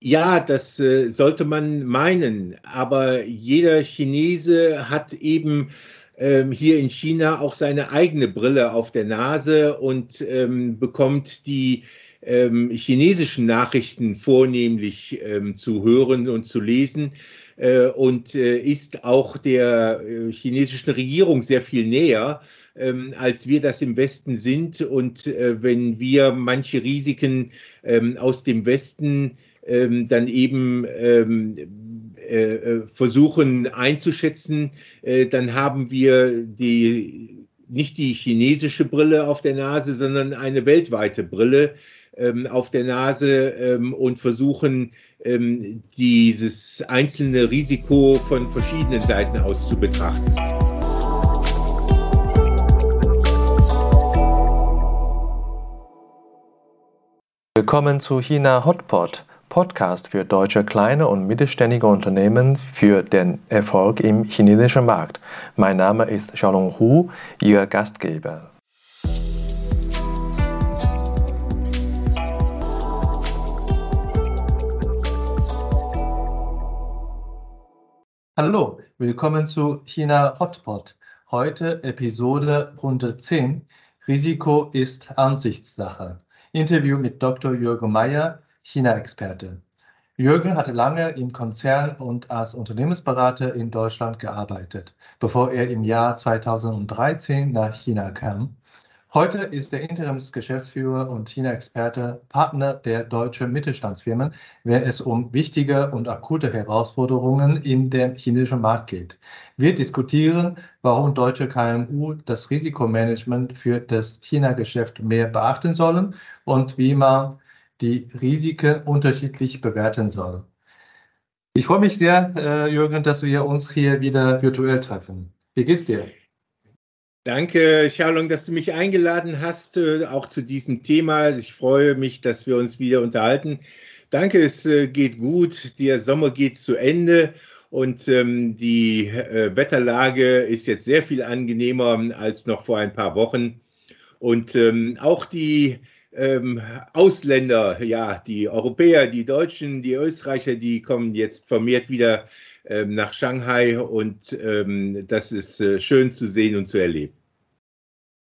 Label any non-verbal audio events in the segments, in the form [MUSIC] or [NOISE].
Ja, das äh, sollte man meinen. Aber jeder Chinese hat eben ähm, hier in China auch seine eigene Brille auf der Nase und ähm, bekommt die ähm, chinesischen Nachrichten vornehmlich ähm, zu hören und zu lesen äh, und äh, ist auch der äh, chinesischen Regierung sehr viel näher ähm, als wir das im Westen sind. Und äh, wenn wir manche Risiken ähm, aus dem Westen ähm, dann eben ähm, äh, äh, versuchen einzuschätzen, äh, dann haben wir die nicht die chinesische Brille auf der Nase, sondern eine weltweite Brille ähm, auf der Nase ähm, und versuchen, ähm, dieses einzelne Risiko von verschiedenen Seiten aus zu betrachten. Willkommen zu China Hotpot, Podcast für deutsche kleine und mittelständige Unternehmen für den Erfolg im chinesischen Markt. Mein Name ist Xiaolong Hu, Ihr Gastgeber. Hallo, willkommen zu China Hotpot. Heute Episode 110. Risiko ist Ansichtssache. Interview mit Dr. Jürgen Meyer, China-Experte. Jürgen hatte lange im Konzern und als Unternehmensberater in Deutschland gearbeitet, bevor er im Jahr 2013 nach China kam. Heute ist er Interimsgeschäftsführer und China-Experte, Partner der deutschen Mittelstandsfirmen, wenn es um wichtige und akute Herausforderungen in dem chinesischen Markt geht. Wir diskutieren, warum deutsche KMU das Risikomanagement für das China-Geschäft mehr beachten sollen und wie man die Risiken unterschiedlich bewerten soll. Ich freue mich sehr, äh, Jürgen, dass wir uns hier wieder virtuell treffen. Wie geht's dir? Danke, Xiaolong, dass du mich eingeladen hast, äh, auch zu diesem Thema. Ich freue mich, dass wir uns wieder unterhalten. Danke, es äh, geht gut. Der Sommer geht zu Ende und ähm, die Wetterlage ist jetzt sehr viel angenehmer als noch vor ein paar Wochen. Und ähm, auch die ähm, Ausländer, ja, die Europäer, die Deutschen, die Österreicher, die kommen jetzt vermehrt wieder ähm, nach Shanghai und ähm, das ist äh, schön zu sehen und zu erleben.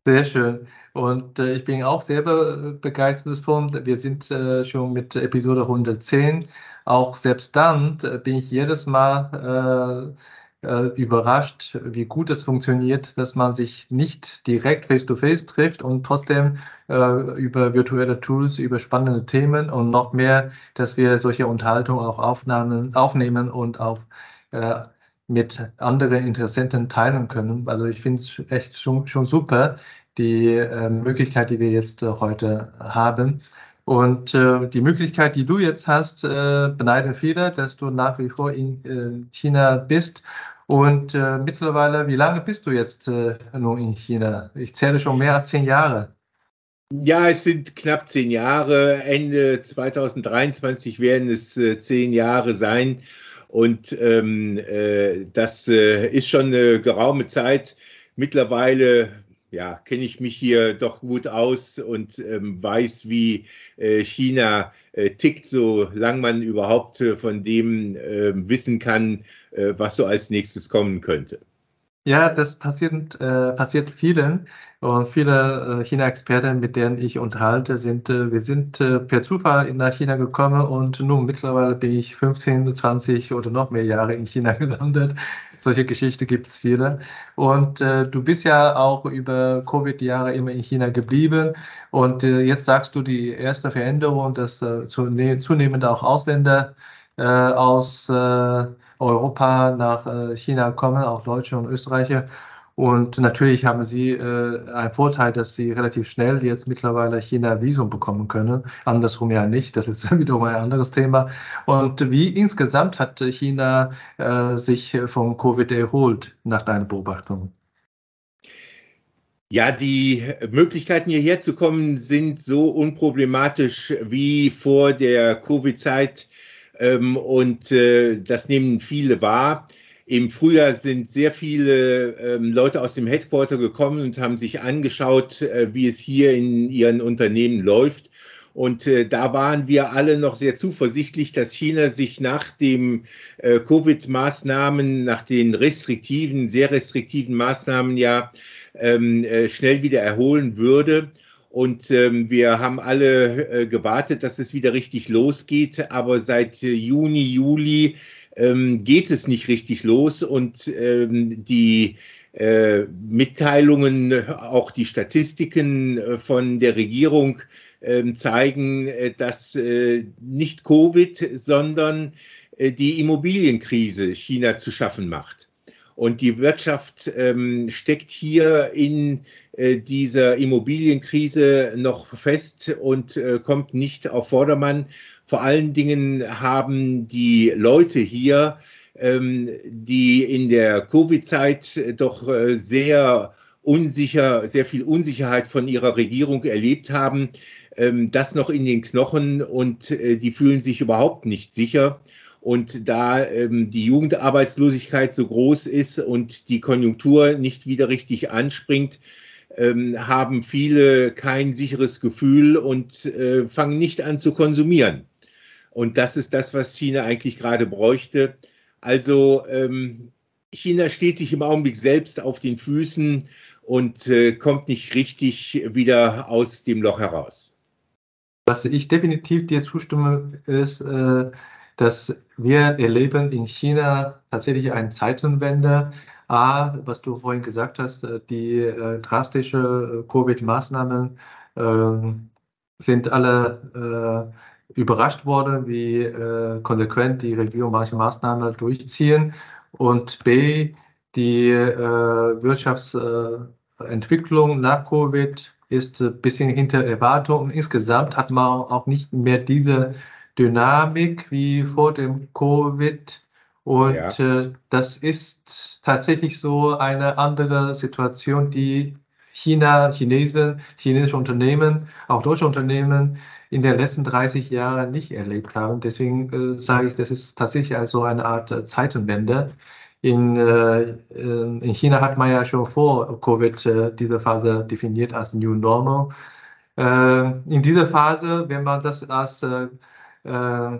Sehr schön. Und äh, ich bin auch selber begeistert davon. Wir sind äh, schon mit Episode 110. Auch selbst dann äh, bin ich jedes Mal äh, äh, überrascht, wie gut es funktioniert, dass man sich nicht direkt face-to-face -face trifft und trotzdem äh, über virtuelle Tools, über spannende Themen und noch mehr, dass wir solche Unterhaltungen auch aufnahmen, aufnehmen und auch mit anderen Interessenten teilen können. Also ich finde es echt schon, schon super, die äh, Möglichkeit, die wir jetzt äh, heute haben. Und äh, die Möglichkeit, die du jetzt hast, äh, beneiden viele, dass du nach wie vor in äh, China bist. Und äh, mittlerweile, wie lange bist du jetzt nun in China? Ich zähle schon mehr als zehn Jahre. Ja, es sind knapp zehn Jahre. Ende 2023 werden es zehn Jahre sein. Und ähm, äh, das äh, ist schon eine geraume Zeit. Mittlerweile ja, kenne ich mich hier doch gut aus und ähm, weiß, wie äh, China äh, tickt, solange man überhaupt äh, von dem ähm, wissen kann, äh, was so als nächstes kommen könnte. Ja, das passiert, äh, passiert vielen. Und viele äh, China-Experten, mit denen ich unterhalte, sind, äh, wir sind äh, per Zufall nach China gekommen und nun mittlerweile bin ich 15, 20 oder noch mehr Jahre in China [LAUGHS] gelandet. Solche Geschichten gibt es viele. Und äh, du bist ja auch über Covid-Jahre immer in China geblieben. Und äh, jetzt sagst du die erste Veränderung, dass zunehmend auch Ausländer aus Europa nach äh, China kommen, auch Deutsche und Österreicher. Und natürlich haben sie äh, einen Vorteil, dass sie relativ schnell jetzt mittlerweile China-Visum bekommen können. Andersrum ja nicht. Das ist [LAUGHS] wiederum ein anderes Thema. Und wie insgesamt hat China äh, sich von Covid erholt, nach deiner Beobachtung? Ja, die Möglichkeiten hierher zu kommen sind so unproblematisch wie vor der Covid-Zeit ähm, und äh, das nehmen viele wahr. Im Frühjahr sind sehr viele ähm, Leute aus dem Headquarter gekommen und haben sich angeschaut, äh, wie es hier in ihren Unternehmen läuft. Und äh, da waren wir alle noch sehr zuversichtlich, dass China sich nach den äh, Covid-Maßnahmen, nach den restriktiven, sehr restriktiven Maßnahmen ja ähm, äh, schnell wieder erholen würde. Und ähm, wir haben alle äh, gewartet, dass es wieder richtig losgeht. Aber seit äh, Juni, Juli ähm, geht es nicht richtig los. Und ähm, die äh, Mitteilungen, auch die Statistiken äh, von der Regierung ähm, zeigen, äh, dass äh, nicht Covid, sondern die Immobilienkrise China zu schaffen macht. Und die Wirtschaft ähm, steckt hier in äh, dieser Immobilienkrise noch fest und äh, kommt nicht auf Vordermann. Vor allen Dingen haben die Leute hier, ähm, die in der Covid-Zeit doch äh, sehr unsicher, sehr viel Unsicherheit von ihrer Regierung erlebt haben, ähm, das noch in den Knochen und äh, die fühlen sich überhaupt nicht sicher. Und da ähm, die Jugendarbeitslosigkeit so groß ist und die Konjunktur nicht wieder richtig anspringt, ähm, haben viele kein sicheres Gefühl und äh, fangen nicht an zu konsumieren. Und das ist das, was China eigentlich gerade bräuchte. Also ähm, China steht sich im Augenblick selbst auf den Füßen und äh, kommt nicht richtig wieder aus dem Loch heraus. Was ich definitiv dir zustimme, ist, äh, dass wir erleben in China tatsächlich eine Zeitenwende. A, was du vorhin gesagt hast, äh, die äh, drastische äh, Covid-Maßnahmen äh, sind alle äh, überrascht worden, wie äh, konsequent die Regierung manche Maßnahmen durchziehen. Und B, die Wirtschaftsentwicklung nach Covid ist ein bisschen hinter Erwartung. Insgesamt hat man auch nicht mehr diese Dynamik wie vor dem Covid. Und ja. äh, das ist tatsächlich so eine andere Situation, die China, Chinesen, chinesische Unternehmen, auch deutsche Unternehmen in den letzten 30 Jahren nicht erlebt haben. Deswegen äh, sage ich, das ist tatsächlich also eine Art äh, Zeitenwende. In, äh, in China hat man ja schon vor Covid äh, diese Phase definiert als New Normal. Äh, in dieser Phase, wenn man das als äh, äh,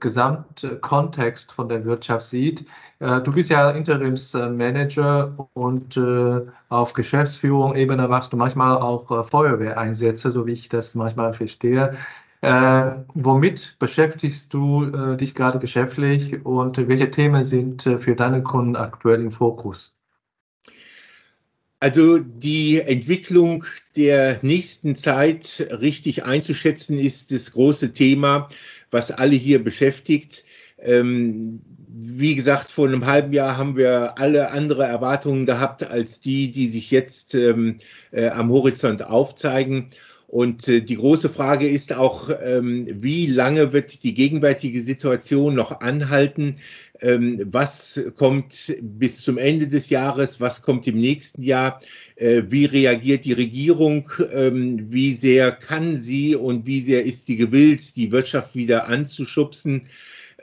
Gesamtkontext von der Wirtschaft sieht. Äh, du bist ja Interimsmanager und äh, auf Geschäftsführung-Ebene machst du manchmal auch äh, Feuerwehreinsätze, so wie ich das manchmal verstehe. Äh, womit beschäftigst du dich gerade geschäftlich und welche Themen sind für deine Kunden aktuell im Fokus? Also die Entwicklung der nächsten Zeit richtig einzuschätzen ist das große Thema was alle hier beschäftigt. Ähm, wie gesagt, vor einem halben Jahr haben wir alle andere Erwartungen gehabt als die, die sich jetzt ähm, äh, am Horizont aufzeigen. Und äh, die große Frage ist auch, ähm, wie lange wird die gegenwärtige Situation noch anhalten? Ähm, was kommt bis zum Ende des Jahres? Was kommt im nächsten Jahr? Äh, wie reagiert die Regierung? Ähm, wie sehr kann sie und wie sehr ist sie gewillt, die Wirtschaft wieder anzuschubsen?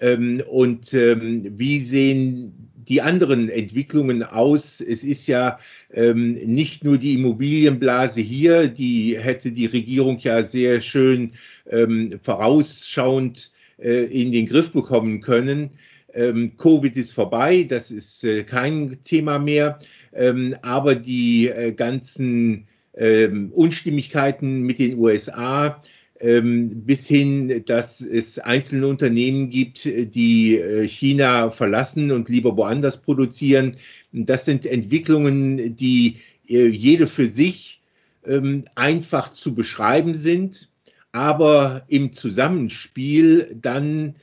Ähm, und ähm, wie sehen die anderen Entwicklungen aus? Es ist ja ähm, nicht nur die Immobilienblase hier, die hätte die Regierung ja sehr schön ähm, vorausschauend äh, in den Griff bekommen können. Ähm, Covid ist vorbei, das ist äh, kein Thema mehr, ähm, aber die äh, ganzen ähm, Unstimmigkeiten mit den USA, bis hin, dass es einzelne Unternehmen gibt, die äh, China verlassen und lieber woanders produzieren. Das sind Entwicklungen, die äh, jede für sich ähm, einfach zu beschreiben sind, aber im Zusammenspiel dann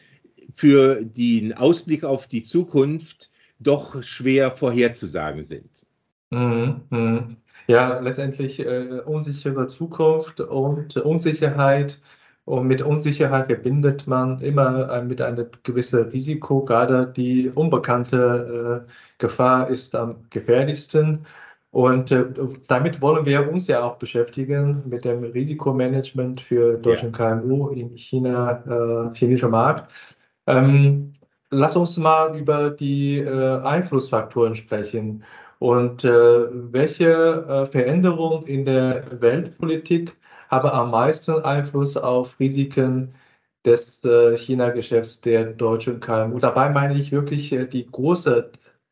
für den Ausblick auf die Zukunft doch schwer vorherzusagen sind. Mhm. Ja, letztendlich äh, unsichere Zukunft und Unsicherheit. Und mit Unsicherheit verbindet man immer äh, mit einem gewissen Risiko. Gerade die unbekannte äh, Gefahr ist am gefährlichsten. Und äh, damit wollen wir uns ja auch beschäftigen mit dem Risikomanagement für deutschen ja. KMU im China, äh, chinesischen Markt. Ähm, lass uns mal über die äh, Einflussfaktoren sprechen. Und äh, welche äh, Veränderungen in der Weltpolitik haben am meisten Einfluss auf Risiken des äh, China-Geschäfts der deutschen KMU. Dabei meine ich wirklich die großen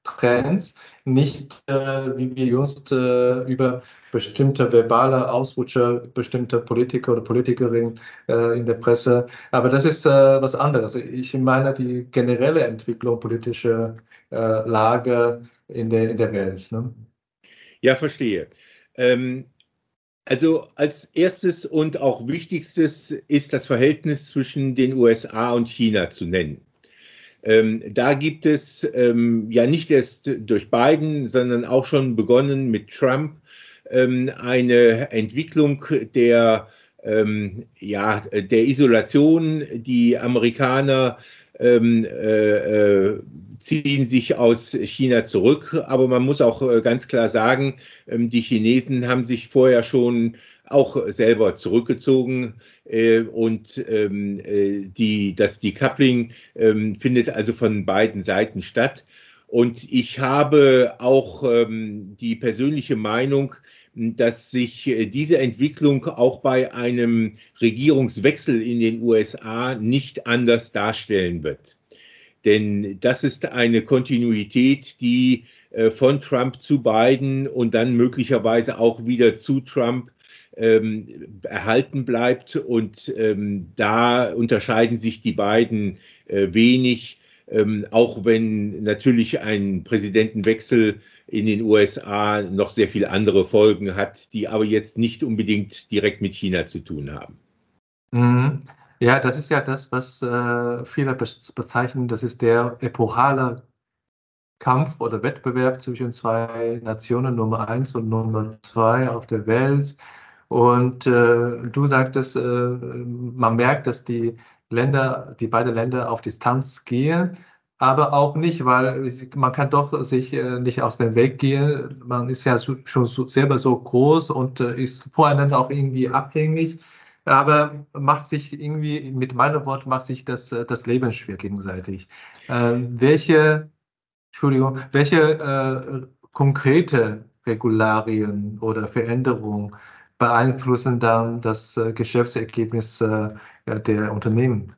Trends, nicht wie wir äh, über bestimmte verbale Ausrutscher, bestimmte Politiker oder Politikerinnen in der Presse. Aber das ist was anderes. Ich meine die generelle Entwicklung politischer Lage in der, in der Welt. Ne? Ja, verstehe. Ähm, also als erstes und auch wichtigstes ist das Verhältnis zwischen den USA und China zu nennen. Ähm, da gibt es ähm, ja nicht erst durch Biden, sondern auch schon begonnen mit Trump ähm, eine Entwicklung der, ähm, ja, der Isolation. Die Amerikaner ähm, äh, äh, ziehen sich aus China zurück. Aber man muss auch äh, ganz klar sagen, ähm, die Chinesen haben sich vorher schon auch selber zurückgezogen äh, und ähm, äh, die, das Decoupling ähm, findet also von beiden Seiten statt. Und ich habe auch ähm, die persönliche Meinung, dass sich äh, diese Entwicklung auch bei einem Regierungswechsel in den USA nicht anders darstellen wird. Denn das ist eine Kontinuität, die äh, von Trump zu Biden und dann möglicherweise auch wieder zu Trump ähm, erhalten bleibt. Und ähm, da unterscheiden sich die beiden äh, wenig. Ähm, auch wenn natürlich ein Präsidentenwechsel in den USA noch sehr viele andere Folgen hat, die aber jetzt nicht unbedingt direkt mit China zu tun haben. Mhm. Ja, das ist ja das, was äh, viele bezeichnen, das ist der epochale Kampf oder Wettbewerb zwischen zwei Nationen, Nummer eins und Nummer zwei auf der Welt. Und äh, du sagtest, äh, man merkt, dass die Länder, die beiden Länder auf Distanz gehen, aber auch nicht, weil man kann doch sich äh, nicht aus dem Weg gehen. Man ist ja schon selber so groß und äh, ist voreinander auch irgendwie abhängig aber macht sich irgendwie, mit meinem Wort, macht sich das, äh, das Leben schwer gegenseitig. Äh, welche, Entschuldigung, welche äh, konkrete Regularien oder Veränderungen beeinflussen dann das äh, Geschäftsergebnis äh, der Unternehmen?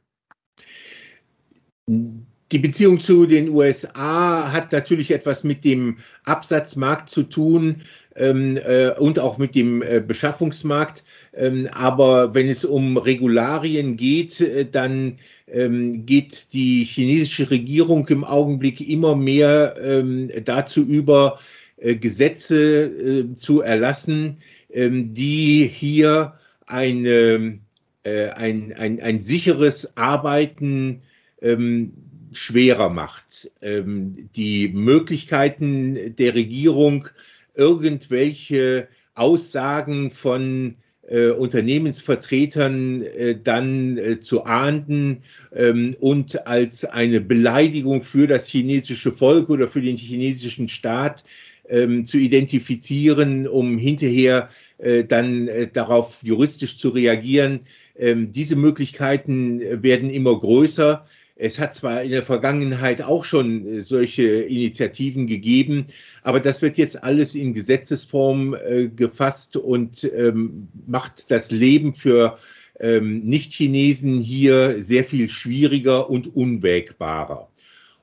Die Beziehung zu den USA hat natürlich etwas mit dem Absatzmarkt zu tun ähm, äh, und auch mit dem äh, Beschaffungsmarkt. Ähm, aber wenn es um Regularien geht, äh, dann ähm, geht die chinesische Regierung im Augenblick immer mehr ähm, dazu über, äh, Gesetze zu erlassen, die hier eine, äh, ein, ein, ein sicheres Arbeiten ähm, schwerer macht. die Möglichkeiten der Regierung, irgendwelche Aussagen von äh, Unternehmensvertretern äh, dann äh, zu ahnden ähm, und als eine Beleidigung für das chinesische Volk oder für den chinesischen Staat ähm, zu identifizieren, um hinterher dann äh, darauf juristisch zu reagieren. Ähm, diese Möglichkeiten werden immer größer. Es hat zwar in der Vergangenheit auch schon äh, solche Initiativen gegeben, aber das wird jetzt alles in Gesetzesform äh, gefasst und ähm, macht das Leben für ähm, Nicht-Chinesen hier sehr viel schwieriger und unwägbarer.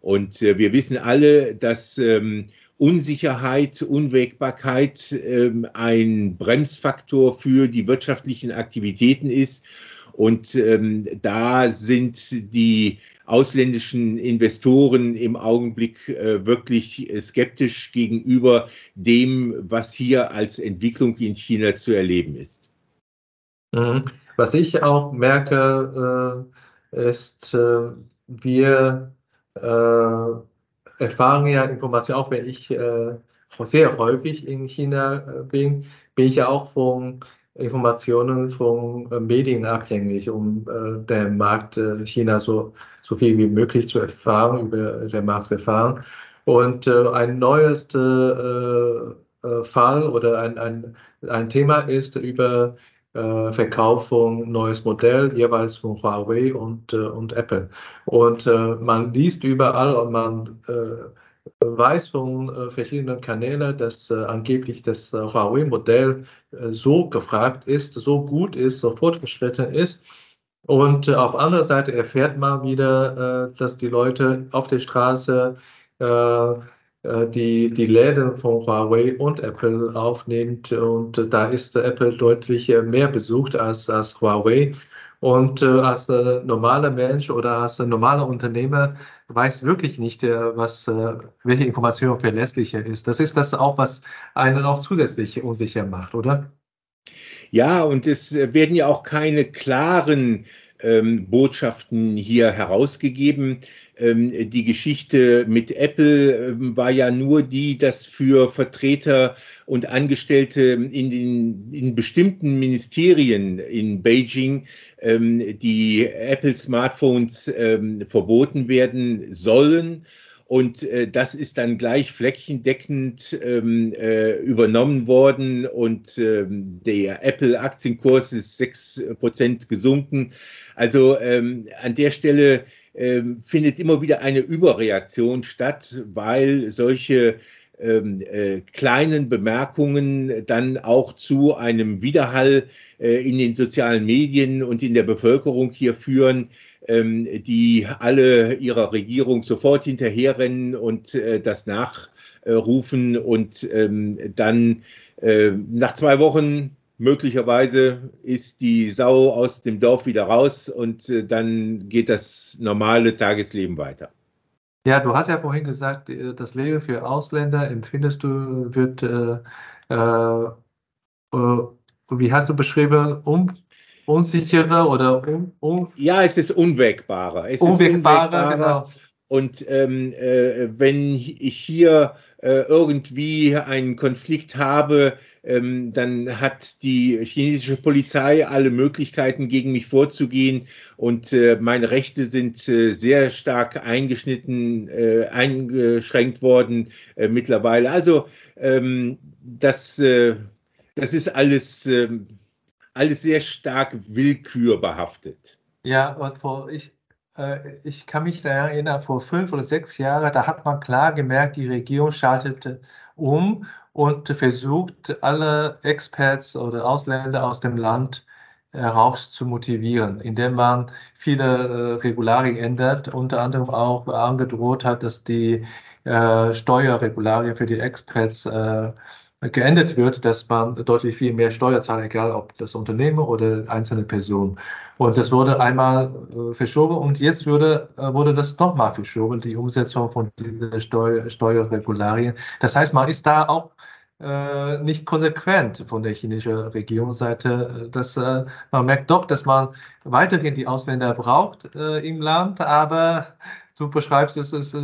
Und äh, wir wissen alle, dass Unsicherheit, Unwägbarkeit ähm, ein Bremsfaktor für die wirtschaftlichen Aktivitäten ist. Und ähm, da sind die ausländischen Investoren im Augenblick äh, wirklich skeptisch gegenüber dem, was hier als Entwicklung in China zu erleben ist. Mhm. Was ich auch merke, äh, ist, äh, wir äh, erfahren ja Informationen, auch wenn ich äh, sehr häufig in China äh, bin, bin ich ja auch von Informationen von äh, Medien abhängig, um äh, den Markt äh, China so, so viel wie möglich zu erfahren, über den Markt erfahren. Und äh, ein neues äh, Fall oder ein, ein, ein Thema ist über Verkauf von neues Modell, jeweils von Huawei und, und Apple. Und man liest überall und man weiß von äh, verschiedenen Kanälen, dass äh, angeblich das äh, Huawei-Modell äh, so gefragt ist, so gut ist, so fortgeschritten ist. Und äh, auf anderer Seite erfährt man wieder, äh, dass die Leute auf der Straße die, die Läden von Huawei und Apple aufnimmt. Und da ist Apple deutlich mehr besucht als, als Huawei. Und äh, als äh, normaler Mensch oder als äh, normaler Unternehmer weiß wirklich nicht, äh, was, äh, welche Information verlässlicher ist. Das ist das auch, was einen auch zusätzlich unsicher macht, oder? Ja, und es werden ja auch keine klaren ähm, Botschaften hier herausgegeben. Ähm, die Geschichte mit Apple ähm, war ja nur die, dass für Vertreter und Angestellte in den in bestimmten Ministerien in Beijing ähm, die Apple Smartphones ähm, verboten werden sollen. Und äh, das ist dann gleich flächendeckend ähm, äh, übernommen worden und ähm, der Apple-Aktienkurs ist sechs Prozent gesunken. Also ähm, an der Stelle ähm, findet immer wieder eine Überreaktion statt, weil solche äh, kleinen Bemerkungen dann auch zu einem Widerhall äh, in den sozialen Medien und in der Bevölkerung hier führen, ähm, die alle ihrer Regierung sofort hinterherrennen und äh, das nachrufen und ähm, dann äh, nach zwei Wochen möglicherweise ist die Sau aus dem Dorf wieder raus und äh, dann geht das normale Tagesleben weiter. Ja, du hast ja vorhin gesagt, äh, das Leben für Ausländer empfindest du, wird, äh, äh, äh wie hast du beschrieben, um, unsicherer oder un, un Ja, es ist unwägbarer. Es unwägbarer, ist unwägbarer. genau. Und ähm, äh, wenn ich hier äh, irgendwie einen Konflikt habe, ähm, dann hat die chinesische Polizei alle Möglichkeiten, gegen mich vorzugehen. Und äh, meine Rechte sind äh, sehr stark eingeschnitten, äh, eingeschränkt worden äh, mittlerweile. Also ähm, das, das ist alles, ähm, alles sehr stark willkürbehaftet. Ja, was vor ich ich kann mich da erinnern, vor fünf oder sechs Jahren, da hat man klar gemerkt, die Regierung schaltete um und versucht, alle Experts oder Ausländer aus dem Land heraus zu motivieren, indem man viele äh, Regularien ändert, unter anderem auch angedroht hat, dass die äh, Steuerregularien für die Expats äh, geändert wird, dass man deutlich viel mehr Steuer zahlt, egal ob das Unternehmen oder einzelne Person. Und das wurde einmal äh, verschoben und jetzt wurde, äh, wurde das nochmal verschoben, die Umsetzung von diesen Steuer, Steuerregularien. Das heißt, man ist da auch äh, nicht konsequent von der chinesischen Regierungsseite. Dass, äh, man merkt doch, dass man weiterhin die Ausländer braucht äh, im Land, aber du beschreibst es, es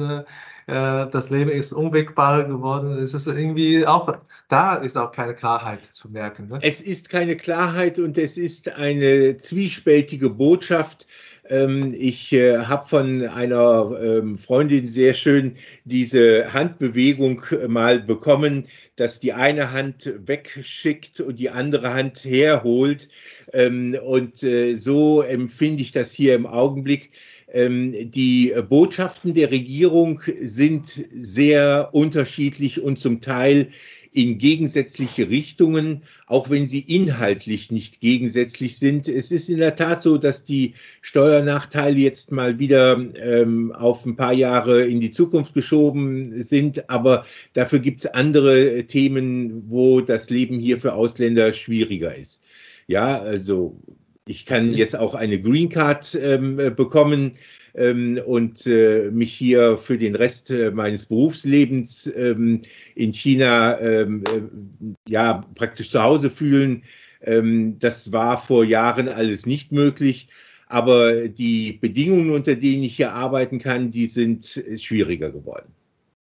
äh, das Leben ist unwegbarer geworden. Es ist irgendwie auch, da ist auch keine Klarheit zu merken. Ne? Es ist keine Klarheit und es ist eine zwiespältige Botschaft. Ähm, ich äh, habe von einer ähm, Freundin sehr schön diese Handbewegung mal bekommen, dass die eine Hand wegschickt und die andere Hand herholt. Ähm, und äh, so empfinde ich das hier im Augenblick. Die Botschaften der Regierung sind sehr unterschiedlich und zum Teil in gegensätzliche Richtungen, auch wenn sie inhaltlich nicht gegensätzlich sind. Es ist in der Tat so, dass die Steuernachteile jetzt mal wieder ähm, auf ein paar Jahre in die Zukunft geschoben sind, aber dafür gibt es andere Themen, wo das Leben hier für Ausländer schwieriger ist. Ja, also ich kann jetzt auch eine Green Card ähm, bekommen ähm, und äh, mich hier für den Rest äh, meines Berufslebens ähm, in China ähm, äh, ja praktisch zu Hause fühlen. Ähm, das war vor Jahren alles nicht möglich. Aber die Bedingungen, unter denen ich hier arbeiten kann, die sind schwieriger geworden.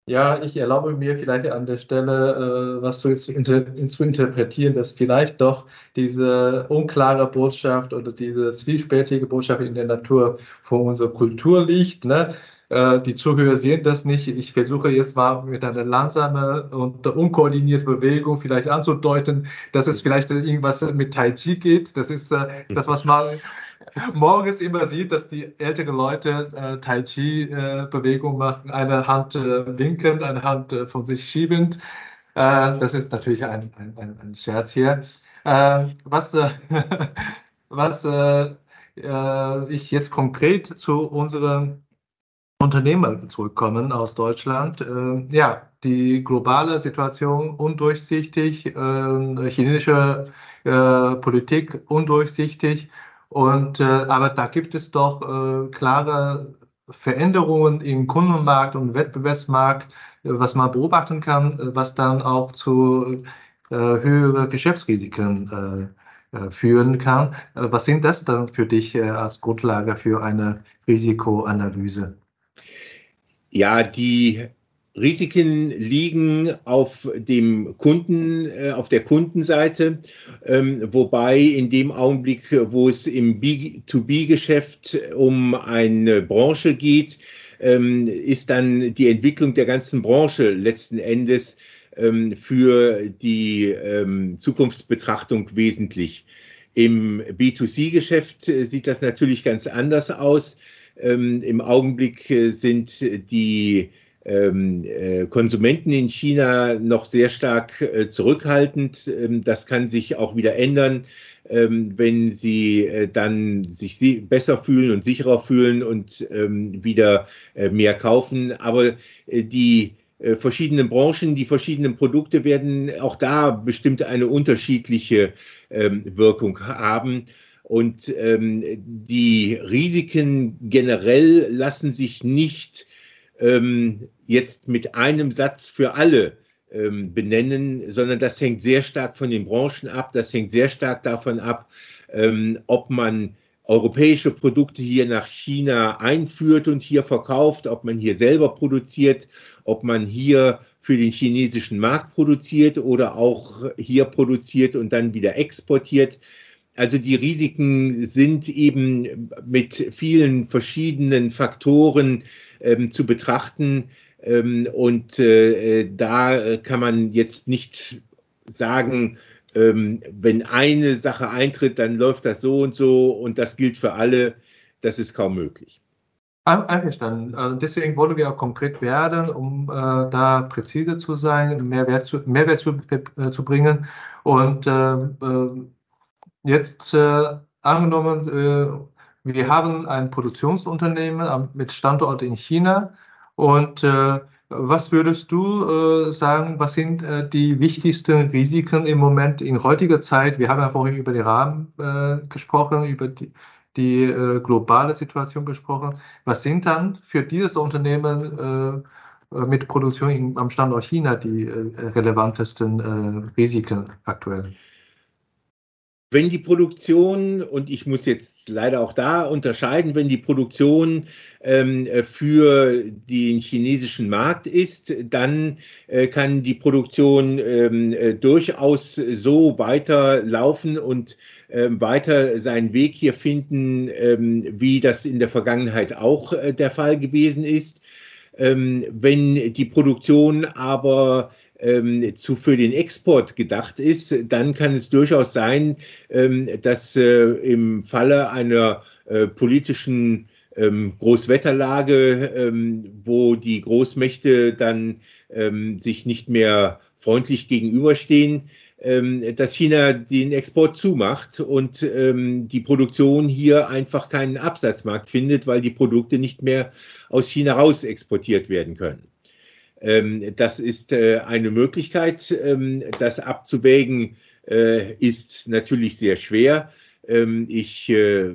Ja, ich erlaube mir vielleicht an der Stelle, äh, was zu, inter zu interpretieren, dass vielleicht doch diese unklare Botschaft oder diese zwiespältige Botschaft in der Natur von unserer Kultur liegt. Ne? Äh, die Zuhörer sehen das nicht. Ich versuche jetzt mal mit einer langsamen und unkoordinierten Bewegung vielleicht anzudeuten, dass es vielleicht irgendwas mit Tai Chi geht. Das ist äh, das, was man morgens immer sieht, dass die älteren Leute äh, Tai Chi-Bewegung äh, machen, eine Hand äh, winkend, eine Hand äh, von sich schiebend. Äh, das ist natürlich ein, ein, ein, ein Scherz hier. Äh, was [LAUGHS] was ich jetzt konkret zu unseren Unternehmer zurückkommen aus Deutschland. Ja, die globale Situation undurchsichtig, chinesische Politik undurchsichtig. Und, äh, aber da gibt es doch äh, klare Veränderungen im Kundenmarkt und Wettbewerbsmarkt, äh, was man beobachten kann, was dann auch zu höheren Geschäftsrisiken führen kann. Was sind das dann für dich als Grundlage für eine Risikoanalyse? Ja, die Risiken liegen auf dem Kunden, äh, auf der Kundenseite, ähm, wobei in dem Augenblick, wo es im B2B-Geschäft um eine Branche geht, ähm, ist dann die Entwicklung der ganzen Branche letzten Endes ähm, für die Zukunftsbetrachtung wesentlich. Im B2C-Geschäft äh, sieht das natürlich ganz anders aus. Im Augenblick äh, sind die Konsumenten in China noch sehr stark äh, zurückhaltend. Ähm, das kann sich auch wieder ändern, ähm, wenn sie äh, dann sich besser fühlen und sicherer fühlen und ähm, wieder äh, mehr kaufen. Aber äh, die äh, verschiedenen Branchen, die verschiedenen Produkte werden auch da bestimmt eine unterschiedliche ähm, Wirkung haben. Und ähm, die Risiken generell lassen sich nicht ähm, jetzt mit einem Satz für alle ähm, benennen, sondern das hängt sehr stark von den Branchen ab. Das hängt sehr stark davon ab, ähm, ob man europäische Produkte hier nach China einführt und hier verkauft, ob man hier selber produziert, ob man hier für den chinesischen Markt produziert oder auch hier produziert und dann wieder exportiert. Also die Risiken sind eben mit vielen verschiedenen Faktoren ähm, zu betrachten. Ähm, und äh, da kann man jetzt nicht sagen, ähm, wenn eine Sache eintritt, dann läuft das so und so und das gilt für alle. Das ist kaum möglich. Einverstanden. Also deswegen wollen wir auch konkret werden, um äh, da präzise zu sein, Mehrwert zu, Mehrwert zu, äh, zu bringen. Und äh, äh jetzt äh, angenommen, äh, wir haben ein Produktionsunternehmen mit Standort in China und äh, was würdest du äh, sagen, was sind äh, die wichtigsten Risiken im Moment in heutiger Zeit? Wir haben ja vorhin über den Rahmen äh, gesprochen, über die, die globale Situation gesprochen. Was sind dann für dieses Unternehmen mit Produktion in, am Standort China die relevantesten Risiken aktuell? Wenn die Produktion, und ich muss jetzt leider auch da unterscheiden, wenn die Produktion ähm, für den chinesischen Markt ist, dann äh, kann die Produktion ähm, äh, durchaus so weiterlaufen und ähm, weiter seinen Weg hier finden, ähm, wie das in der Vergangenheit auch äh, der Fall gewesen ist. Ähm, wenn die Produktion aber ähm, zu für den Export gedacht ist, dann kann es durchaus sein, ähm, dass äh, im Falle einer äh, politischen ähm, Großwetterlage, ähm, wo die Großmächte dann ähm, sich nicht mehr freundlich gegenüberstehen, ähm, dass China den Export zumacht und die Produktion hier einfach keinen Absatzmarkt findet, weil die Produkte nicht mehr aus China raus exportiert werden können. Ähm, das ist äh, eine Möglichkeit. Ähm, das abzuwägen äh, ist natürlich sehr schwer. Ähm, ich äh,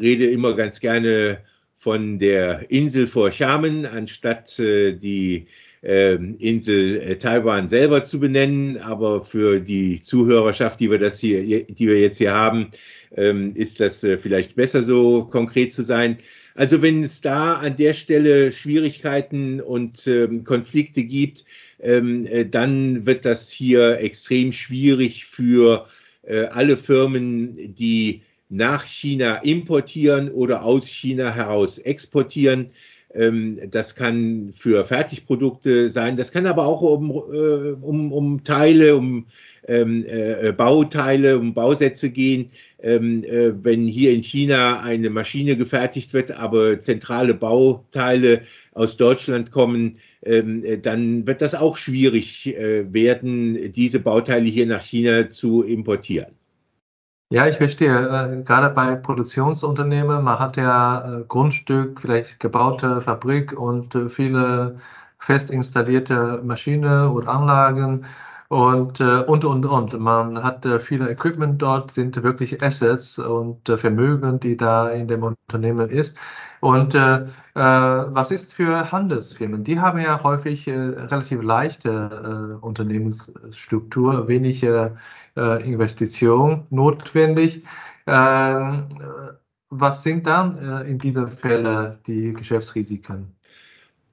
rede immer ganz gerne von der Insel vor Xiamen, anstatt die Insel Taiwan selber zu benennen. Aber für die Zuhörerschaft, die wir, das hier, die wir jetzt hier haben, ist das vielleicht besser so konkret zu sein. Also wenn es da an der Stelle Schwierigkeiten und ähm, Konflikte gibt, ähm, äh, dann wird das hier extrem schwierig für äh, alle Firmen, die nach China importieren oder aus China heraus exportieren. Ähm, das kann für Fertigprodukte sein, das kann aber auch um, äh, um, um Teile, um ähm, äh, Bauteile, um Bausätze gehen. Ähm, äh, wenn hier in China eine Maschine gefertigt wird, aber zentrale Bauteile aus Deutschland kommen, ähm, äh, dann wird das auch schwierig äh, werden, diese Bauteile hier nach China zu importieren. Ja, ich verstehe. Äh, gerade bei Produktionsunternehmen, man hat ja äh, Grundstück, vielleicht gebaute Fabrik und äh, viele fest installierte Maschinen und Anlagen und, und, und, und. Man hat viele Equipment dort, sind wirklich Assets und Vermögen, die da in dem Unternehmen ist. Und was ist für Handelsfirmen? Die haben ja häufig relativ leichte Unternehmensstruktur, wenig äh, Investition notwendig. Ähm, was sind dann äh, in diesen Fällen die Geschäftsrisiken?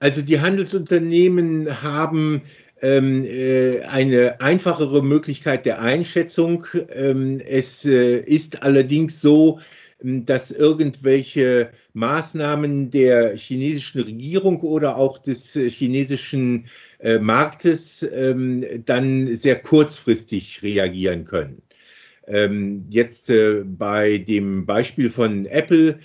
Also die Handelsunternehmen haben ähm, äh, eine einfachere Möglichkeit der Einschätzung. Ähm, es äh, ist allerdings so, ähm, dass irgendwelche Maßnahmen der chinesischen Regierung oder auch des äh, chinesischen äh, Marktes ähm, dann sehr kurzfristig reagieren können. Ähm, jetzt äh, bei dem Beispiel von Apple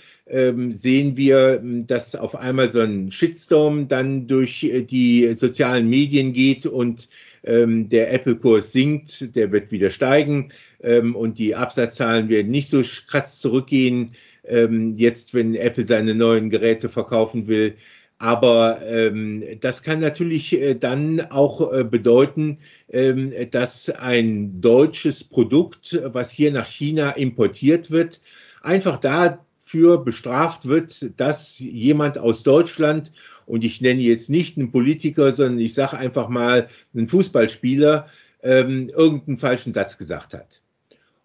sehen wir, dass auf einmal so ein Shitstorm dann durch die sozialen Medien geht und der Apple-Kurs sinkt, der wird wieder steigen ähm, und die Absatzzahlen werden nicht so krass zurückgehen, ähm, jetzt wenn Apple seine neuen Geräte verkaufen will. Aber ähm, das kann natürlich äh, dann auch äh, bedeuten, ähm, dass ein deutsches Produkt, was hier nach China importiert wird, einfach dafür bestraft wird, dass jemand aus Deutschland, und ich nenne jetzt nicht einen Politiker, sondern ich sage einfach mal einen Fußballspieler, ähm, irgendeinen falschen Satz gesagt hat.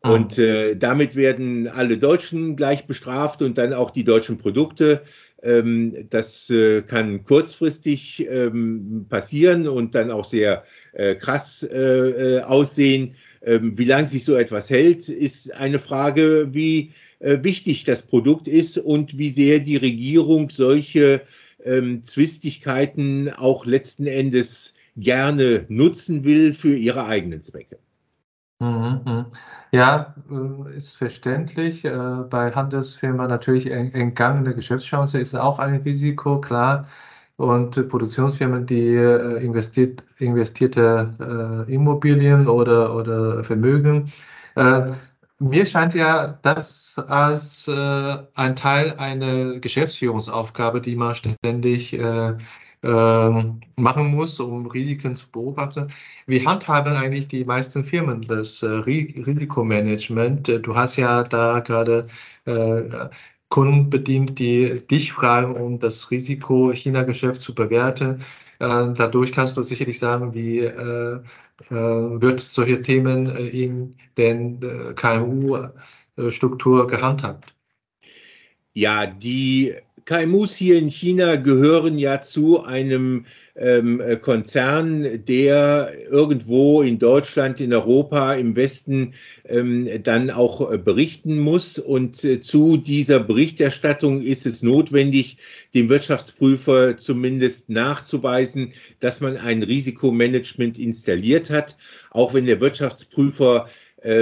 Ah. Und äh, damit werden alle Deutschen gleich bestraft und dann auch die deutschen Produkte. Ähm, das äh, kann kurzfristig ähm, passieren und dann auch sehr äh, krass äh, aussehen. Ähm, wie lange sich so etwas hält, ist eine Frage, wie wichtig das Produkt ist und wie sehr die Regierung solche Zwistigkeiten auch letzten Endes gerne nutzen will für ihre eigenen Zwecke. Mhm, mhm. Ja, äh, ist verständlich. Äh, bei Handelsfirmen natürlich entgangene Geschäftschance ist auch ein Risiko, klar. Und Produktionsfirmen, die äh, investiert, investierte Immobilien oder, oder Vermögen. Mir scheint ja das als ein Teil einer Geschäftsführungsaufgabe, die man ständig machen muss, um Risiken zu beobachten. Wie handhaben eigentlich die meisten Firmen das äh, Risikomanagement? Du hast ja da gerade äh, Kunden bedient, die dich fragen, um das Risiko China-Geschäft zu bewerten. Äh, dadurch kannst du sicherlich sagen, wie wird solche Themen in den KMU-Struktur gehandhabt? Ja, die KMUs hier in China gehören ja zu einem ähm, Konzern, der irgendwo in Deutschland, in Europa, im Westen ähm, dann auch äh, berichten muss. Und äh, zu dieser Berichterstattung ist es notwendig, dem Wirtschaftsprüfer zumindest nachzuweisen, dass man ein Risikomanagement installiert hat, auch wenn der Wirtschaftsprüfer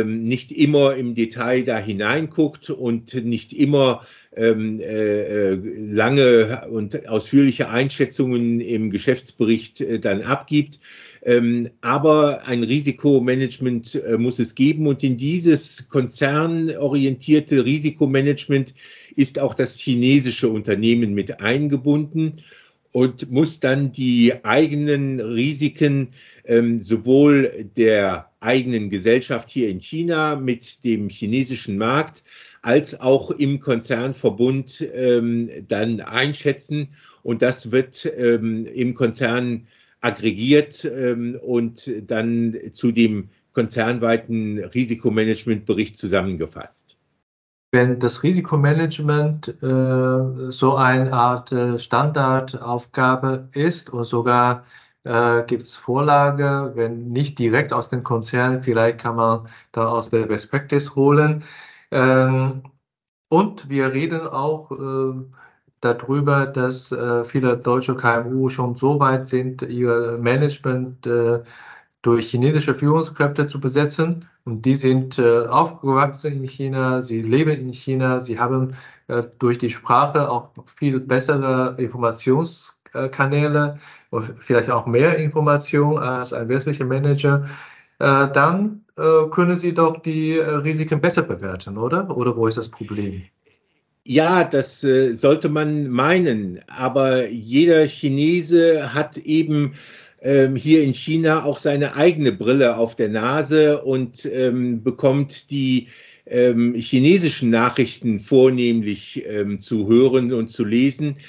nicht immer im Detail da hineinguckt und nicht immer ähm, äh, äh, lange und ausführliche Einschätzungen im Geschäftsbericht äh, dann abgibt. Ähm, aber ein Risikomanagement muss es geben und in dieses konzernorientierte Risikomanagement ist auch das chinesische Unternehmen mit eingebunden und muss dann die eigenen Risiken ähm, sowohl der eigenen Gesellschaft hier in China mit dem chinesischen Markt als auch im Konzernverbund ähm, dann einschätzen. Und das wird ähm, im Konzern aggregiert ähm, und dann zu dem konzernweiten Risikomanagementbericht zusammengefasst. Wenn das Risikomanagement äh, so eine Art äh, Standardaufgabe ist oder sogar äh, gibt es Vorlage, wenn nicht direkt aus dem Konzern, vielleicht kann man da aus der Best Practice holen. Ähm, und wir reden auch äh, darüber, dass äh, viele deutsche KMU schon so weit sind, ihr Management äh, durch chinesische Führungskräfte zu besetzen. Und die sind äh, aufgewachsen in China, sie leben in China, sie haben äh, durch die Sprache auch viel bessere Informationskanäle, vielleicht auch mehr Information als ein westlicher Manager. Äh, dann äh, können sie doch die äh, Risiken besser bewerten, oder? Oder wo ist das Problem? Ja, das äh, sollte man meinen. Aber jeder Chinese hat eben ähm, hier in China auch seine eigene Brille auf der Nase und ähm, bekommt die ähm, chinesischen Nachrichten vornehmlich zu hören und zu lesen äh,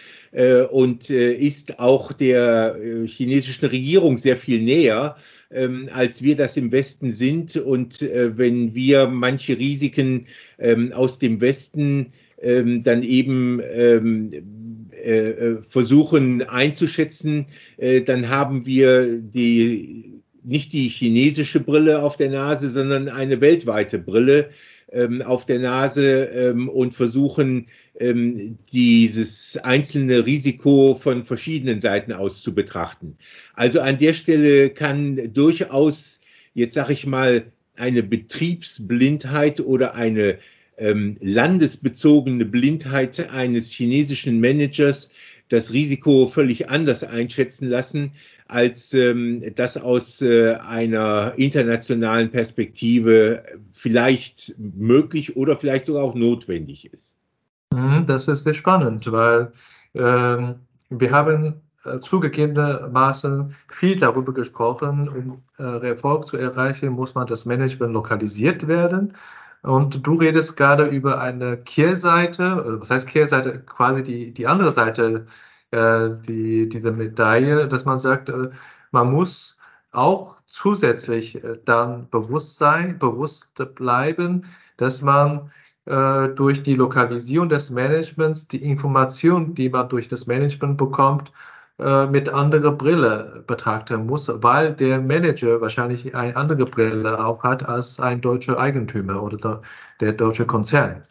und äh, ist auch der äh, chinesischen Regierung sehr viel näher, ähm, als wir das im Westen sind. Und äh, wenn wir manche Risiken ähm, aus dem Westen ähm, dann eben äh, äh, versuchen einzuschätzen, äh, dann haben wir die, nicht die chinesische Brille auf der Nase, sondern eine weltweite Brille ähm, auf der Nase ähm, und versuchen, ähm, dieses einzelne Risiko von verschiedenen Seiten aus zu betrachten. Also an der Stelle kann durchaus, jetzt sage ich mal, eine Betriebsblindheit oder eine ähm, landesbezogene Blindheit eines chinesischen Managers das Risiko völlig anders einschätzen lassen, als ähm, das aus äh, einer internationalen Perspektive vielleicht möglich oder vielleicht sogar auch notwendig ist. Mhm, das ist sehr spannend, weil äh, wir haben äh, zugegebenermaßen viel darüber gesprochen, um äh, Erfolg zu erreichen, muss man das Management lokalisiert werden. Und du redest gerade über eine Kehrseite, was heißt Kehrseite? Quasi die, die andere Seite äh, die, dieser Medaille, dass man sagt, äh, man muss auch zusätzlich äh, dann bewusst sein, bewusst bleiben, dass man äh, durch die Lokalisierung des Managements die Informationen, die man durch das Management bekommt, äh, mit anderer Brille betrachten muss, weil der Manager wahrscheinlich eine andere Brille auch hat als ein deutscher Eigentümer oder der, der deutsche Konzern.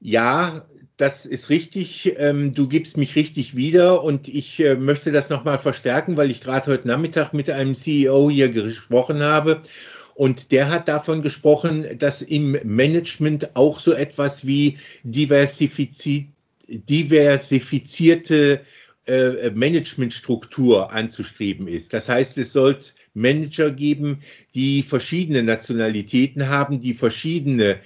Ja, das ist richtig. Ähm, du gibst mich richtig wieder und ich äh, möchte das nochmal verstärken, weil ich gerade heute Nachmittag mit einem CEO hier gesprochen habe. Und der hat davon gesprochen, dass im Management auch so etwas wie diversifizierte äh, Managementstruktur anzustreben ist. Das heißt, es sollte Manager geben, die verschiedene Nationalitäten haben, die verschiedene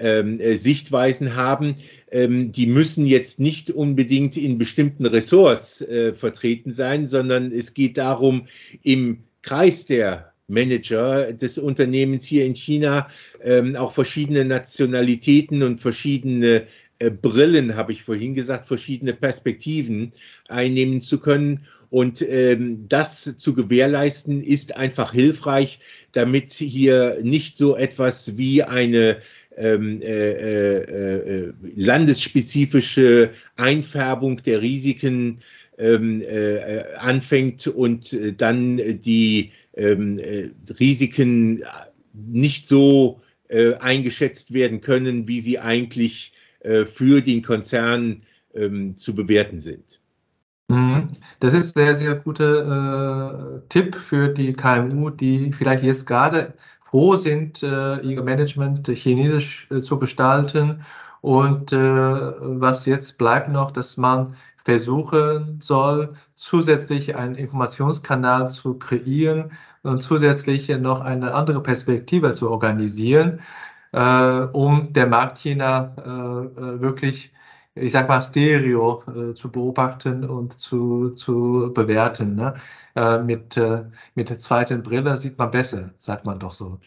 ähm, äh, Sichtweisen haben. Ähm, die müssen jetzt nicht unbedingt in bestimmten Ressorts äh, vertreten sein, sondern es geht darum, im Kreis der Manager des Unternehmens hier in China ähm, auch verschiedene Nationalitäten und verschiedene äh, Brillen, habe ich vorhin gesagt, verschiedene Perspektiven einnehmen zu können. Und ähm, das zu gewährleisten ist einfach hilfreich, damit hier nicht so etwas wie eine ähm, äh, äh, äh, landesspezifische Einfärbung der Risiken ähm, äh, anfängt und dann die ähm, Risiken nicht so eingeschätzt werden können, wie sie eigentlich äh, für den Konzern ähm, zu bewerten sind. Mhm. Das ist sehr, sehr guter äh, Tipp für die KMU, die vielleicht jetzt gerade froh sind, äh, ihr Management chinesisch äh, zu gestalten. Und äh, was jetzt bleibt noch, dass man versuchen soll, zusätzlich einen Informationskanal zu kreieren und zusätzlich noch eine andere Perspektive zu organisieren, äh, um der Markt China äh, äh, wirklich, ich sag mal, stereo äh, zu beobachten und zu, zu bewerten. Ne? Äh, mit, äh, mit der zweiten Brille sieht man besser, sagt man doch so.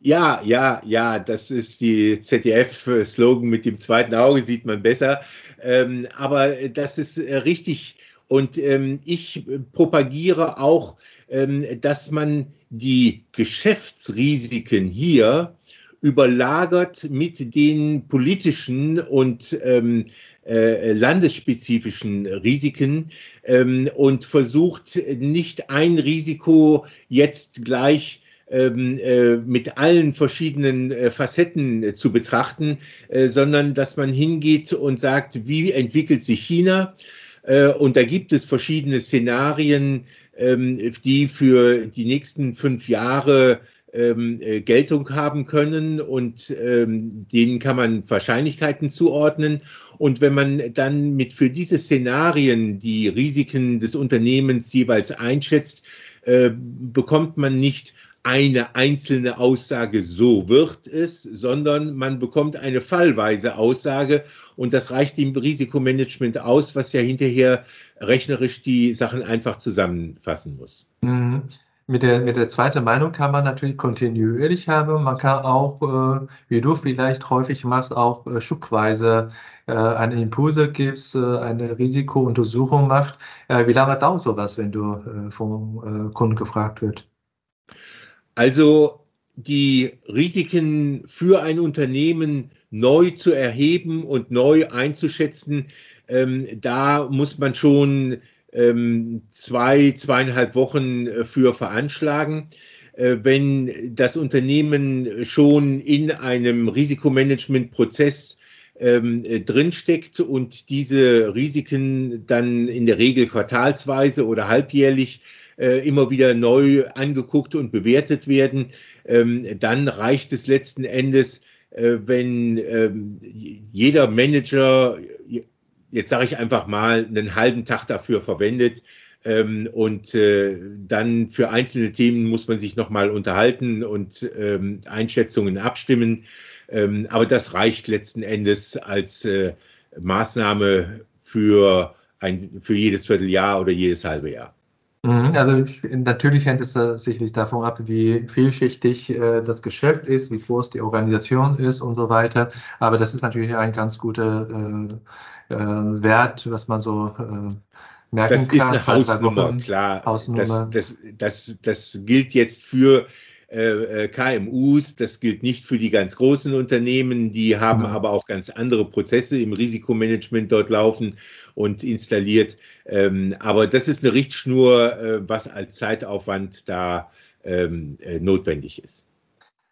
Ja, ja, ja, das ist die ZDF-Slogan mit dem zweiten Auge sieht man besser. Ähm, aber das ist richtig. Und ähm, ich propagiere auch, ähm, dass man die Geschäftsrisiken hier überlagert mit den politischen und ähm, äh, landesspezifischen Risiken ähm, und versucht nicht ein Risiko jetzt gleich ähm, äh, mit allen verschiedenen äh, Facetten äh, zu betrachten, äh, sondern dass man hingeht und sagt, wie entwickelt sich China? Äh, und da gibt es verschiedene Szenarien, ähm, die für die nächsten fünf Jahre ähm, äh, Geltung haben können und ähm, denen kann man Wahrscheinlichkeiten zuordnen. Und wenn man dann mit für diese Szenarien die Risiken des Unternehmens jeweils einschätzt, äh, bekommt man nicht eine einzelne Aussage, so wird es, sondern man bekommt eine fallweise Aussage und das reicht im Risikomanagement aus, was ja hinterher rechnerisch die Sachen einfach zusammenfassen muss. Mhm. Mit der, mit der zweiten Meinung kann man natürlich kontinuierlich haben. Man kann auch, äh, wie du vielleicht häufig machst, auch äh, schubweise äh, eine Impulse gibst, äh, eine Risikountersuchung macht. Äh, wie lange dauert sowas, wenn du äh, vom Kunden gefragt wird? Also die Risiken für ein Unternehmen neu zu erheben und neu einzuschätzen, ähm, da muss man schon zwei, zweieinhalb Wochen äh, für veranschlagen. Äh, wenn das Unternehmen schon in einem Risikomanagementprozess ähm, äh, drinsteckt und diese Risiken dann in der Regel quartalsweise oder halbjährlich äh, immer wieder neu angeguckt und bewertet werden, ähm, dann reicht es letzten Endes, äh, wenn ähm, jeder Manager, jetzt sage ich einfach mal, einen halben Tag dafür verwendet, ähm, und äh, dann für einzelne Themen muss man sich nochmal unterhalten und ähm, Einschätzungen abstimmen. Ähm, aber das reicht letzten Endes als äh, Maßnahme für, ein, für jedes Vierteljahr oder jedes halbe Jahr. Mhm, also ich, natürlich hängt es äh, sicherlich davon ab, wie vielschichtig äh, das Geschäft ist, wie groß die Organisation ist und so weiter. Aber das ist natürlich ein ganz guter äh, äh Wert, was man so äh, merken das kann. Das ist eine Hausnummer, klar. Hausnummer. Das, das, das, gilt jetzt für äh, KMUs, das gilt nicht für die ganz großen Unternehmen, die haben mhm. aber auch ganz andere Prozesse im Risikomanagement dort laufen und installiert. Ähm, aber das ist eine Richtschnur, äh, was als Zeitaufwand da ähm, äh, notwendig ist.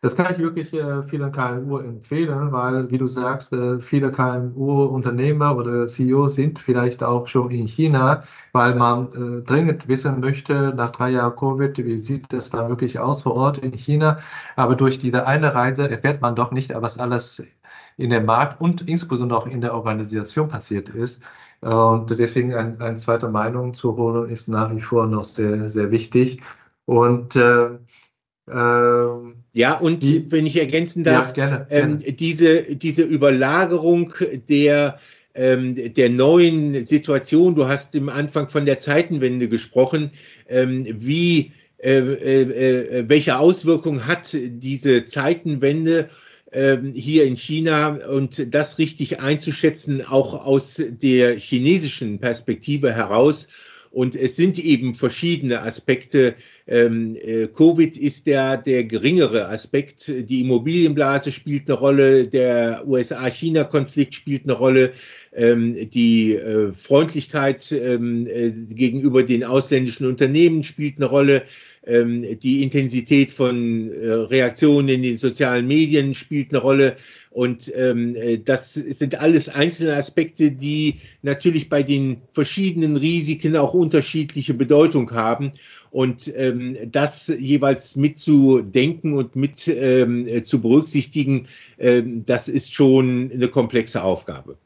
Das kann ich wirklich äh, vielen KMU empfehlen, weil, wie du sagst, äh, viele KMU-Unternehmer oder CEOs sind vielleicht auch schon in China, weil man äh, dringend wissen möchte, nach drei Jahren Covid, wie sieht es da wirklich aus vor Ort in China. Aber durch diese eine Reise erfährt man doch nicht, was alles in dem Markt und insbesondere auch in der Organisation passiert ist. Und deswegen ein, eine zweite Meinung zu holen ist nach wie vor noch sehr, sehr wichtig. Und äh, ähm, ja, und die, wenn ich ergänzen darf, ja, gerne, ähm, gerne. diese, diese Überlagerung der, ähm, der neuen Situation, du hast im Anfang von der Zeitenwende gesprochen, ähm, wie, äh, äh, äh welche Auswirkungen hat diese Zeitenwende ähm, hier in China und das richtig einzuschätzen, auch aus der chinesischen Perspektive heraus und es sind eben verschiedene Aspekte. Ähm, äh, Covid ist der, der geringere Aspekt. Die Immobilienblase spielt eine Rolle, der USA-China-Konflikt spielt eine Rolle, ähm, die äh, Freundlichkeit ähm, äh, gegenüber den ausländischen Unternehmen spielt eine Rolle. Ähm, die Intensität von äh, Reaktionen in den sozialen Medien spielt eine Rolle. Und ähm, äh, das sind alles einzelne Aspekte, die natürlich bei den verschiedenen Risiken auch unterschiedliche Bedeutung haben. Und ähm, das jeweils mitzudenken und mit ähm, äh, zu berücksichtigen, ähm, das ist schon eine komplexe Aufgabe.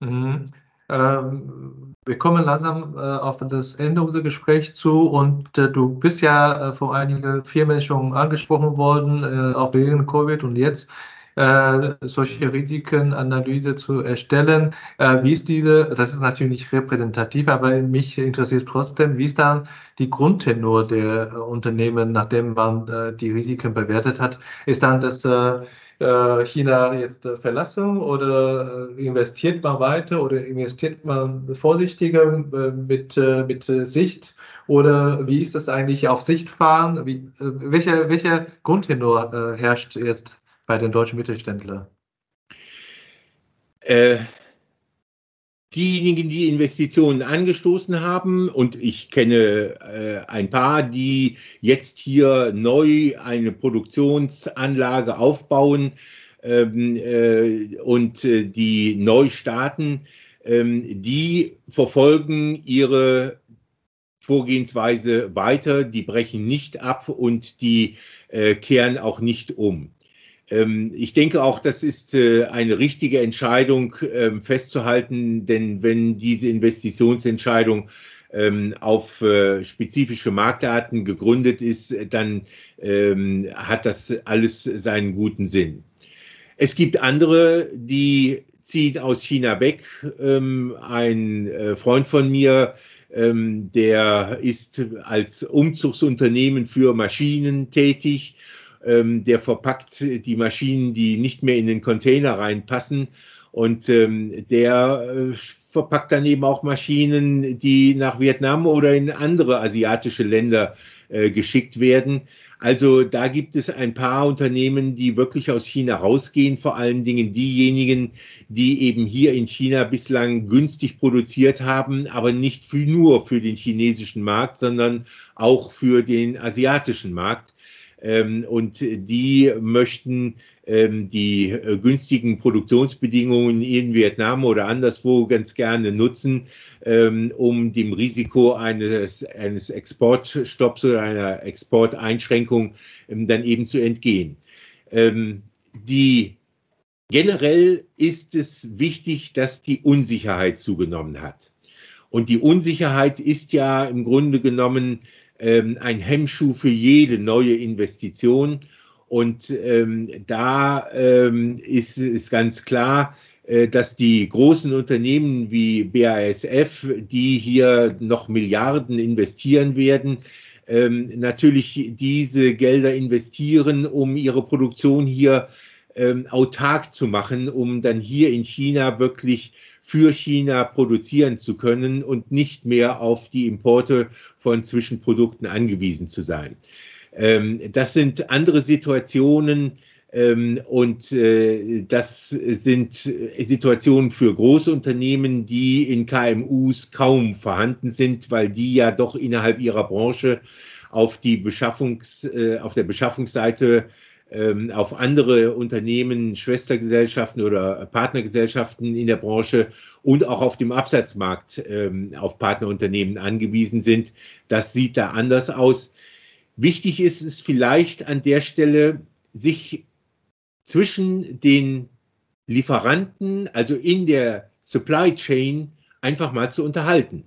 Mhm. Ähm, wir kommen langsam äh, auf das Ende unseres Gesprächs zu und äh, du bist ja äh, vor einigen Firmen schon angesprochen worden, äh, auch während Covid und jetzt äh, solche Risikenanalyse zu erstellen. Äh, wie ist diese, das ist natürlich nicht repräsentativ, aber mich interessiert trotzdem, wie ist dann die Grundtenor der Unternehmen, nachdem man die Risiken bewertet hat? Ist dann das äh, China jetzt äh, verlassen oder äh, investiert man weiter oder investiert man vorsichtiger mit, mit Sicht? Oder wie ist das eigentlich auf Sicht fahren? Welcher, welcher Grundtenor herrscht jetzt bei den deutschen Mittelständlern? Äh, diejenigen, die Investitionen angestoßen haben, und ich kenne äh, ein paar, die jetzt hier neu eine Produktionsanlage aufbauen ähm, äh, und äh, die neu starten, ähm, die verfolgen ihre Vorgehensweise weiter, die brechen nicht ab und die äh, kehren auch nicht um. Ähm, ich denke auch, das ist äh, eine richtige Entscheidung ähm, festzuhalten, denn wenn diese Investitionsentscheidung ähm, auf äh, spezifische Marktdaten gegründet ist, dann hat das alles seinen guten Sinn. Es gibt andere, die ziehen aus China weg. Ein äh, Freund von mir, der ist als Umzugsunternehmen für Maschinen tätig ähm, der verpackt die Maschinen, die nicht mehr in den Container reinpassen. Und ähm, der äh, verpackt dann eben auch Maschinen, die nach Vietnam oder in andere asiatische Länder äh, geschickt werden. Also da gibt es ein paar Unternehmen, die wirklich aus China rausgehen, vor allen Dingen diejenigen, die eben hier in China bislang günstig produziert haben, aber nicht für, nur für den chinesischen Markt, sondern auch für den asiatischen Markt. Ähm, und die möchten ähm, die äh, günstigen Produktionsbedingungen in Vietnam oder anderswo ganz gerne nutzen, ähm, um dem Risiko eines, eines Exportstopps oder einer Exporteinschränkung dann eben zu entgehen. die Generell ist es wichtig, dass die Unsicherheit zugenommen hat. Und die Unsicherheit ist ja im Grunde genommen ähm, ein Hemmschuh für jede neue Investition. Und ähm, da ähm, ist, ist ganz klar, äh, dass die großen Unternehmen wie BASF, die hier noch Milliarden investieren werden, ähm, natürlich diese Gelder investieren, um ihre Produktion hier ähm, autark zu machen, um dann hier in China wirklich für China produzieren zu können und nicht mehr auf die Importe von Zwischenprodukten angewiesen zu sein. Ähm, das sind andere Situationen, ähm, und äh, das sind Situationen für Großunternehmen, die in KMUs kaum vorhanden sind, weil die ja doch innerhalb ihrer Branche auf, die Beschaffungs, äh, auf der Beschaffungsseite ähm, auf andere Unternehmen, Schwestergesellschaften oder Partnergesellschaften in der Branche und auch auf dem Absatzmarkt ähm, auf Partnerunternehmen angewiesen sind. Das sieht da anders aus. Wichtig ist es vielleicht an der Stelle, sich zwischen den Lieferanten, also in der Supply Chain, einfach mal zu unterhalten.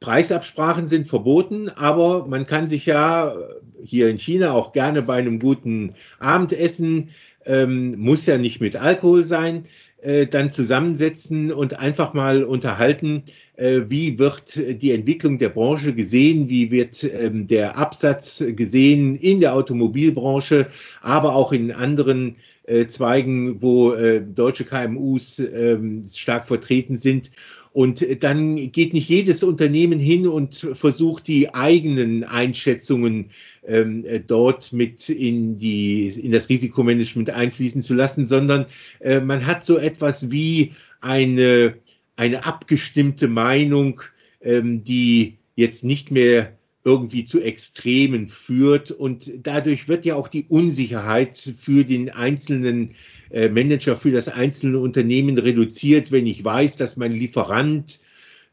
Preisabsprachen sind verboten, aber man kann sich ja hier in China auch gerne bei einem guten Abendessen, ähm, muss ja nicht mit Alkohol sein, äh, dann zusammensetzen und einfach mal unterhalten, äh, wie wird die Entwicklung der Branche gesehen, wie wird ähm, der Absatz gesehen in der Automobilbranche, aber auch in anderen äh, Zweigen, wo äh, deutsche KMUs ähm, stark vertreten sind. Und dann geht nicht jedes Unternehmen hin und versucht die eigenen Einschätzungen ähm, dort mit in, die, in das Risikomanagement einfließen zu lassen, sondern äh, man hat so etwas wie eine, eine abgestimmte Meinung, ähm, die jetzt nicht mehr irgendwie zu Extremen führt. Und dadurch wird ja auch die Unsicherheit für den einzelnen äh, Manager, für das einzelne Unternehmen reduziert, wenn ich weiß, dass mein Lieferant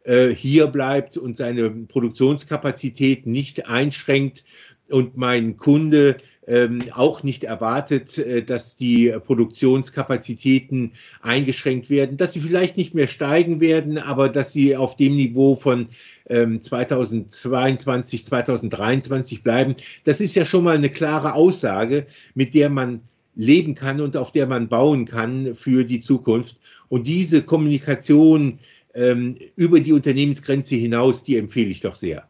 äh, hier bleibt und seine Produktionskapazität nicht einschränkt und mein Kunde ähm, auch nicht erwartet, äh, dass die Produktionskapazitäten eingeschränkt werden, dass sie vielleicht nicht mehr steigen werden, aber dass sie auf dem Niveau von ähm, 2022, 2023 bleiben. Das ist ja schon mal eine klare Aussage, mit der man leben kann und auf der man bauen kann für die Zukunft. Und diese Kommunikation ähm, über die Unternehmensgrenze hinaus, die empfehle ich doch sehr.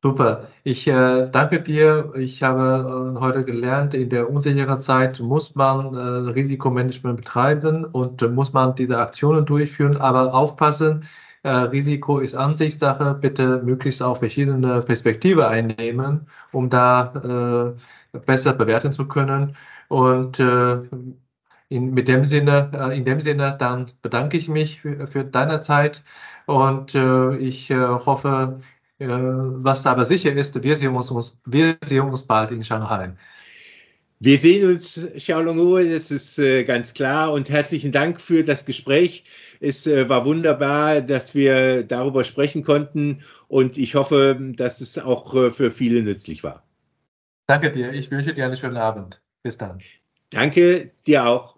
Super. Ich äh, danke dir. Ich habe äh, heute gelernt, in der unsicheren Zeit muss man äh, Risikomanagement betreiben und äh, muss man diese Aktionen durchführen, aber aufpassen. Äh, Risiko ist Ansichtssache. Bitte möglichst auch verschiedene Perspektive einnehmen, um da äh, besser bewerten zu können. Und in, mit dem Sinne, äh, in dem Sinne, dann bedanke ich mich für, für deine Zeit und äh, ich äh, hoffe, äh, was aber sicher ist, wir sehen uns, wir sehen uns bald in Shanghai. Wir sehen uns, Xiaolong das ist äh, ganz klar. Und herzlichen Dank für das Gespräch. Es äh, war wunderbar, dass wir darüber sprechen konnten. Und ich hoffe, dass es auch äh, für viele nützlich war. Danke dir. Ich wünsche dir einen schönen Abend. Bis dann. Danke dir auch.